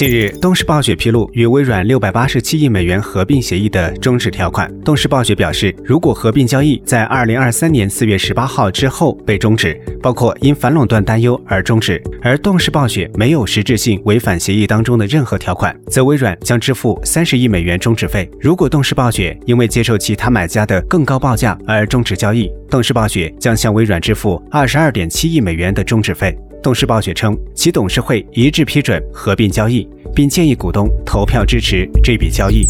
近日，动视暴雪披露与微软六百八十七亿美元合并协议的终止条款。动视暴雪表示，如果合并交易在二零二三年四月十八号之后被终止，包括因反垄断担忧而终止，而动视暴雪没有实质性违反协议当中的任何条款，则微软将支付三十亿美元终止费。如果动视暴雪因为接受其他买家的更高报价而终止交易，动视暴雪将向微软支付二十二点七亿美元的终止费。动视暴雪称，其董事会一致批准合并交易，并建议股东投票支持这笔交易。